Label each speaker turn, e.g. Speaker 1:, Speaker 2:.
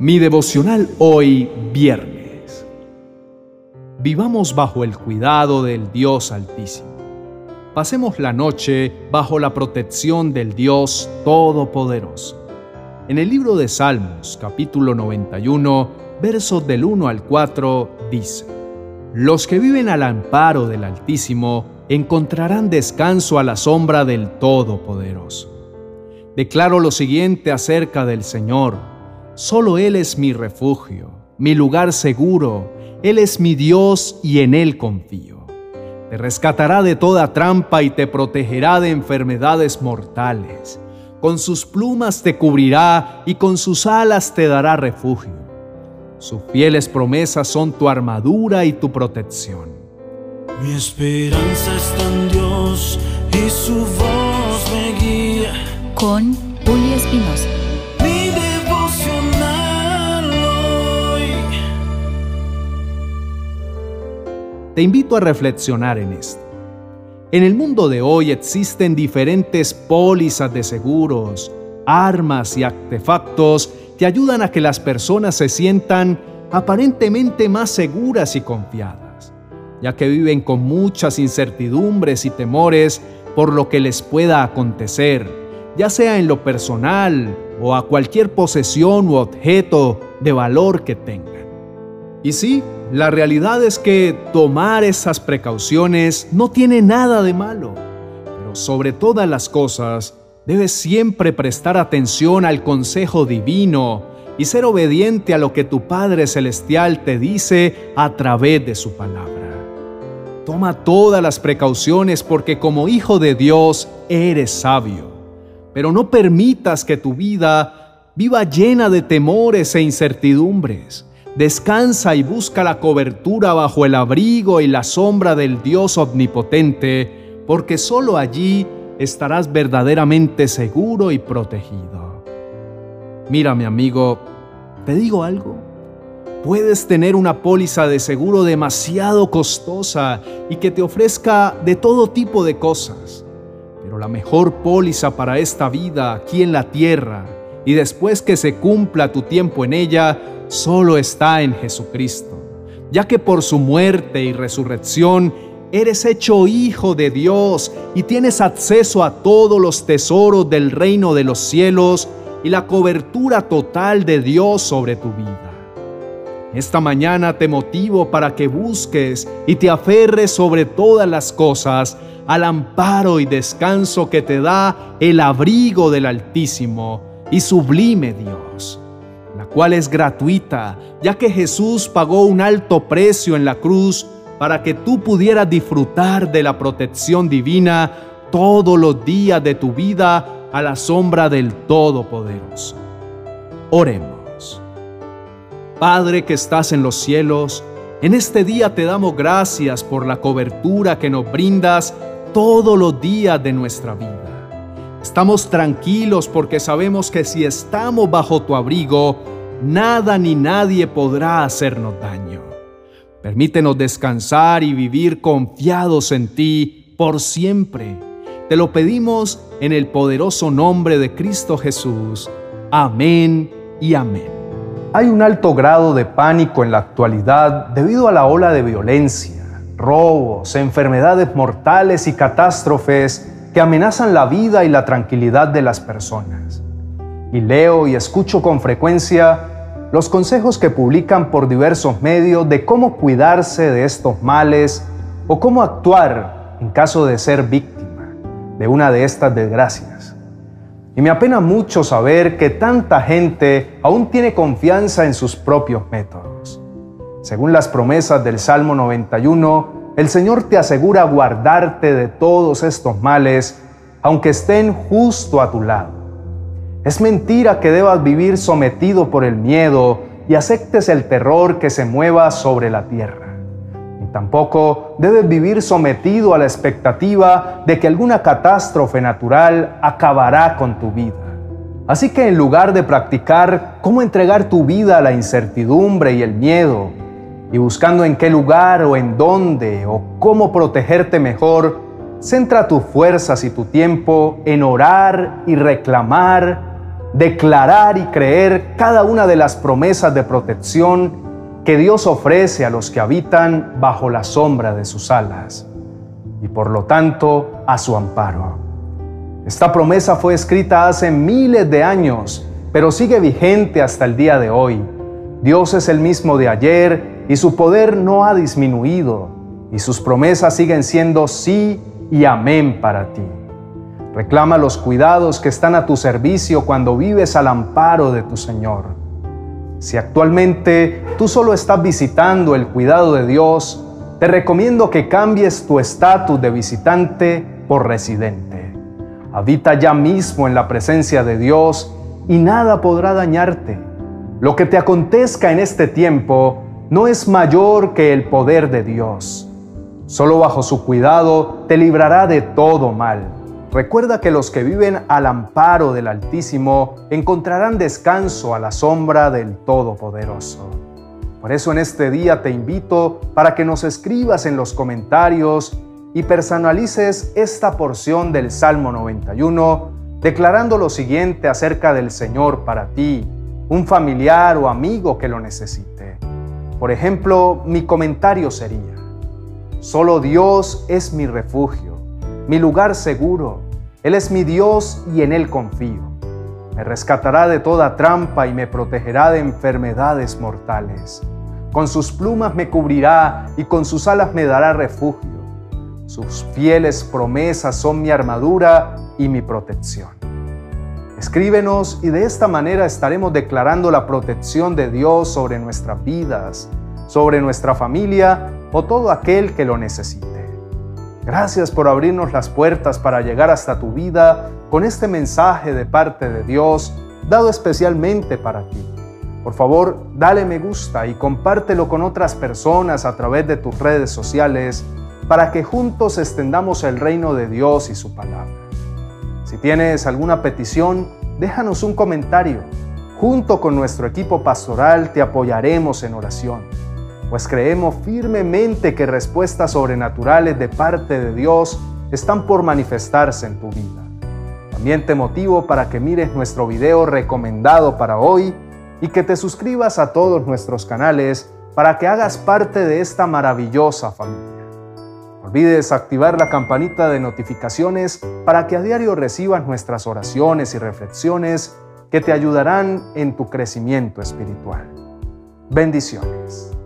Speaker 1: Mi devocional hoy viernes. Vivamos bajo el cuidado del Dios Altísimo. Pasemos la noche bajo la protección del Dios Todopoderoso. En el libro de Salmos, capítulo 91, versos del 1 al 4, dice, Los que viven al amparo del Altísimo encontrarán descanso a la sombra del Todopoderoso. Declaro lo siguiente acerca del Señor Solo Él es mi refugio, mi lugar seguro, Él es mi Dios y en Él confío. Te rescatará de toda trampa y te protegerá de enfermedades mortales. Con sus plumas te cubrirá y con sus alas te dará refugio. Sus fieles promesas son tu armadura y tu protección.
Speaker 2: Mi esperanza está en Dios y su voz me guía.
Speaker 3: Con Julio Espinosa.
Speaker 1: Te invito a reflexionar en esto. En el mundo de hoy existen diferentes pólizas de seguros, armas y artefactos que ayudan a que las personas se sientan aparentemente más seguras y confiadas, ya que viven con muchas incertidumbres y temores por lo que les pueda acontecer, ya sea en lo personal o a cualquier posesión u objeto de valor que tengan. Y sí, la realidad es que tomar esas precauciones no tiene nada de malo, pero sobre todas las cosas, debes siempre prestar atención al consejo divino y ser obediente a lo que tu Padre Celestial te dice a través de su palabra. Toma todas las precauciones porque como hijo de Dios eres sabio, pero no permitas que tu vida viva llena de temores e incertidumbres Descansa y busca la cobertura bajo el abrigo y la sombra del Dios omnipotente, porque sólo allí estarás verdaderamente seguro y protegido. Mira, mi amigo, ¿te digo algo? Puedes tener una póliza de seguro demasiado costosa y que te ofrezca de todo tipo de cosas, pero la mejor póliza para esta vida aquí en la tierra y después que se cumpla tu tiempo en ella, solo está en Jesucristo, ya que por su muerte y resurrección eres hecho hijo de Dios y tienes acceso a todos los tesoros del reino de los cielos y la cobertura total de Dios sobre tu vida. Esta mañana te motivo para que busques y te aferres sobre todas las cosas al amparo y descanso que te da el abrigo del Altísimo y sublime Dios la cual es gratuita, ya que Jesús pagó un alto precio en la cruz para que tú pudieras disfrutar de la protección divina todos los días de tu vida a la sombra del Todopoderoso. Oremos. Padre que estás en los cielos, en este día te damos gracias por la cobertura que nos brindas todos los días de nuestra vida. Estamos tranquilos porque sabemos que si estamos bajo tu abrigo, nada ni nadie podrá hacernos daño. Permítenos descansar y vivir confiados en ti por siempre. Te lo pedimos en el poderoso nombre de Cristo Jesús. Amén y amén. Hay un alto grado de pánico en la actualidad debido a la ola de violencia, robos, enfermedades mortales y catástrofes que amenazan la vida y la tranquilidad de las personas. Y leo y escucho con frecuencia los consejos que publican por diversos medios de cómo cuidarse de estos males o cómo actuar en caso de ser víctima de una de estas desgracias. Y me apena mucho saber que tanta gente aún tiene confianza en sus propios métodos. Según las promesas del Salmo 91, el Señor te asegura guardarte de todos estos males, aunque estén justo a tu lado. Es mentira que debas vivir sometido por el miedo y aceptes el terror que se mueva sobre la tierra. Ni tampoco debes vivir sometido a la expectativa de que alguna catástrofe natural acabará con tu vida. Así que en lugar de practicar cómo entregar tu vida a la incertidumbre y el miedo, y buscando en qué lugar o en dónde o cómo protegerte mejor, centra tus fuerzas y tu tiempo en orar y reclamar declarar y creer cada una de las promesas de protección que Dios ofrece a los que habitan bajo la sombra de sus alas y por lo tanto a su amparo. Esta promesa fue escrita hace miles de años, pero sigue vigente hasta el día de hoy. Dios es el mismo de ayer y su poder no ha disminuido y sus promesas siguen siendo sí y amén para ti. Reclama los cuidados que están a tu servicio cuando vives al amparo de tu Señor. Si actualmente tú solo estás visitando el cuidado de Dios, te recomiendo que cambies tu estatus de visitante por residente. Habita ya mismo en la presencia de Dios y nada podrá dañarte. Lo que te acontezca en este tiempo no es mayor que el poder de Dios. Solo bajo su cuidado te librará de todo mal. Recuerda que los que viven al amparo del Altísimo encontrarán descanso a la sombra del Todopoderoso. Por eso en este día te invito para que nos escribas en los comentarios y personalices esta porción del Salmo 91 declarando lo siguiente acerca del Señor para ti, un familiar o amigo que lo necesite. Por ejemplo, mi comentario sería, Solo Dios es mi refugio, mi lugar seguro. Él es mi Dios y en Él confío. Me rescatará de toda trampa y me protegerá de enfermedades mortales. Con sus plumas me cubrirá y con sus alas me dará refugio. Sus fieles promesas son mi armadura y mi protección. Escríbenos y de esta manera estaremos declarando la protección de Dios sobre nuestras vidas, sobre nuestra familia o todo aquel que lo necesite. Gracias por abrirnos las puertas para llegar hasta tu vida con este mensaje de parte de Dios dado especialmente para ti. Por favor, dale me gusta y compártelo con otras personas a través de tus redes sociales para que juntos extendamos el reino de Dios y su palabra. Si tienes alguna petición, déjanos un comentario. Junto con nuestro equipo pastoral te apoyaremos en oración pues creemos firmemente que respuestas sobrenaturales de parte de Dios están por manifestarse en tu vida. También te motivo para que mires nuestro video recomendado para hoy y que te suscribas a todos nuestros canales para que hagas parte de esta maravillosa familia. Olvides activar la campanita de notificaciones para que a diario recibas nuestras oraciones y reflexiones que te ayudarán en tu crecimiento espiritual. Bendiciones.